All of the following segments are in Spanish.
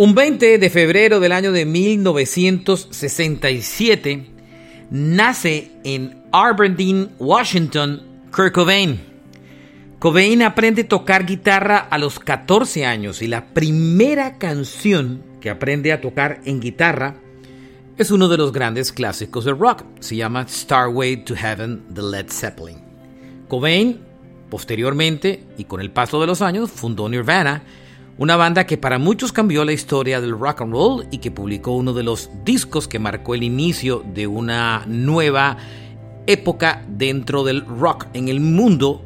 Un 20 de febrero del año de 1967 nace en Aberdeen, Washington, Kurt Cobain. Cobain aprende a tocar guitarra a los 14 años y la primera canción que aprende a tocar en guitarra es uno de los grandes clásicos del rock. Se llama Starway to Heaven de Led Zeppelin. Cobain, posteriormente y con el paso de los años, fundó Nirvana, una banda que para muchos cambió la historia del rock and roll y que publicó uno de los discos que marcó el inicio de una nueva época dentro del rock en el mundo.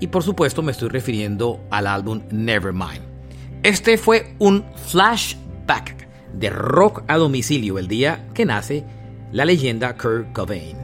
Y por supuesto me estoy refiriendo al álbum Nevermind. Este fue un flashback de rock a domicilio el día que nace la leyenda Kurt Cobain.